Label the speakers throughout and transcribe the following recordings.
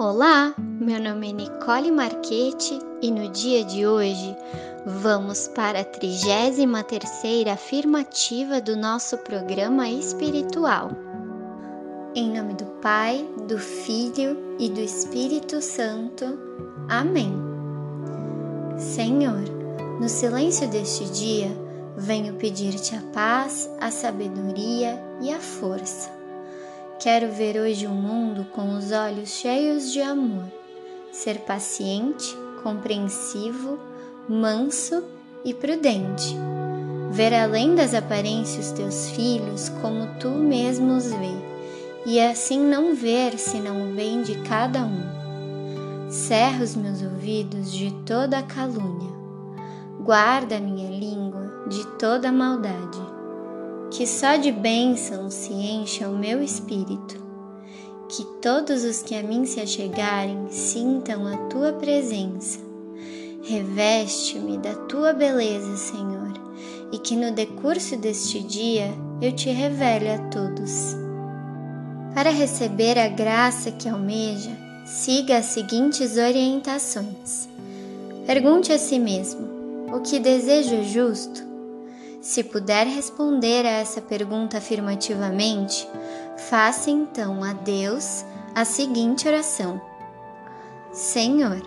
Speaker 1: Olá, meu nome é Nicole Marchetti e no dia de hoje vamos para a 33ª afirmativa do nosso programa espiritual. Em nome do Pai, do Filho e do Espírito Santo. Amém. Senhor, no silêncio deste dia, venho pedir-te a paz, a sabedoria e a força Quero ver hoje o mundo com os olhos cheios de amor, ser paciente, compreensivo, manso e prudente. Ver além das aparências teus filhos como tu mesmo os vê, e assim não ver senão o bem de cada um. Cerra os meus ouvidos de toda calúnia, guarda minha língua de toda maldade que só de bênçãos se encha o meu espírito, que todos os que a mim se achegarem sintam a tua presença. Reveste-me da tua beleza, Senhor, e que no decurso deste dia eu te revele a todos. Para receber a graça que almeja, siga as seguintes orientações. Pergunte a si mesmo: o que desejo é justo? Se puder responder a essa pergunta afirmativamente, faça então a Deus a seguinte oração: Senhor,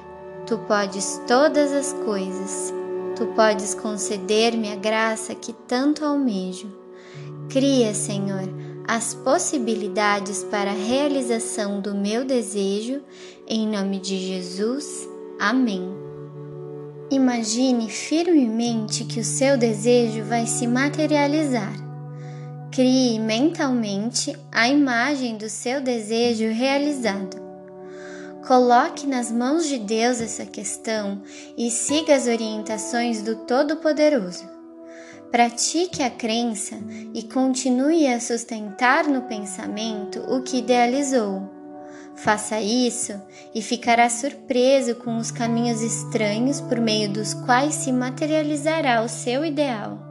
Speaker 1: tu podes todas as coisas, tu podes conceder-me a graça que tanto almejo. Cria, Senhor, as possibilidades para a realização do meu desejo, em nome de Jesus. Amém. Imagine firmemente que o seu desejo vai se materializar. Crie mentalmente a imagem do seu desejo realizado. Coloque nas mãos de Deus essa questão e siga as orientações do Todo-Poderoso. Pratique a crença e continue a sustentar no pensamento o que idealizou. Faça isso e ficará surpreso com os caminhos estranhos por meio dos quais se materializará o seu ideal.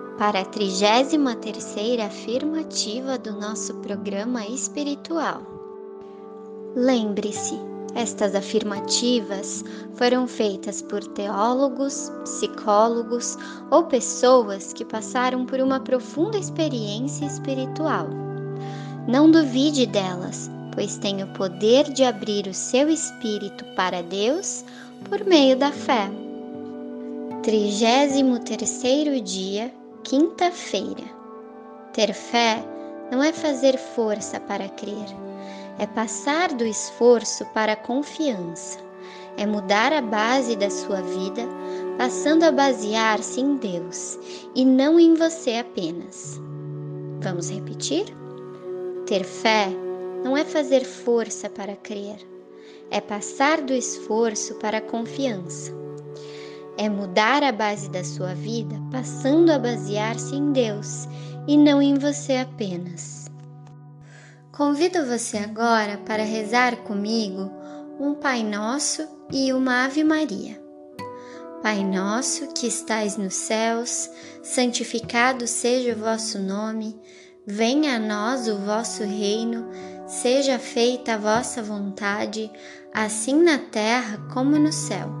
Speaker 1: para a 33ª afirmativa do nosso programa espiritual. Lembre-se, estas afirmativas foram feitas por teólogos, psicólogos ou pessoas que passaram por uma profunda experiência espiritual. Não duvide delas, pois tem o poder de abrir o seu espírito para Deus por meio da fé. 33º dia Quinta-feira. Ter fé não é fazer força para crer, é passar do esforço para a confiança, é mudar a base da sua vida, passando a basear-se em Deus e não em você apenas. Vamos repetir? Ter fé não é fazer força para crer, é passar do esforço para a confiança é mudar a base da sua vida passando a basear-se em Deus e não em você apenas. Convido você agora para rezar comigo um Pai Nosso e uma Ave Maria. Pai nosso que estais nos céus, santificado seja o vosso nome. Venha a nós o vosso reino, seja feita a vossa vontade, assim na terra como no céu.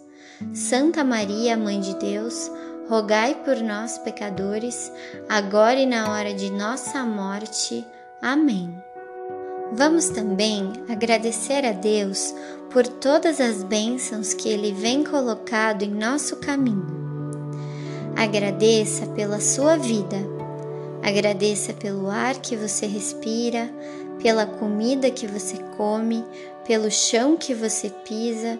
Speaker 1: Santa Maria, Mãe de Deus, rogai por nós, pecadores, agora e na hora de nossa morte. Amém. Vamos também agradecer a Deus por todas as bênçãos que Ele vem colocado em nosso caminho. Agradeça pela sua vida. Agradeça pelo ar que você respira, pela comida que você come, pelo chão que você pisa,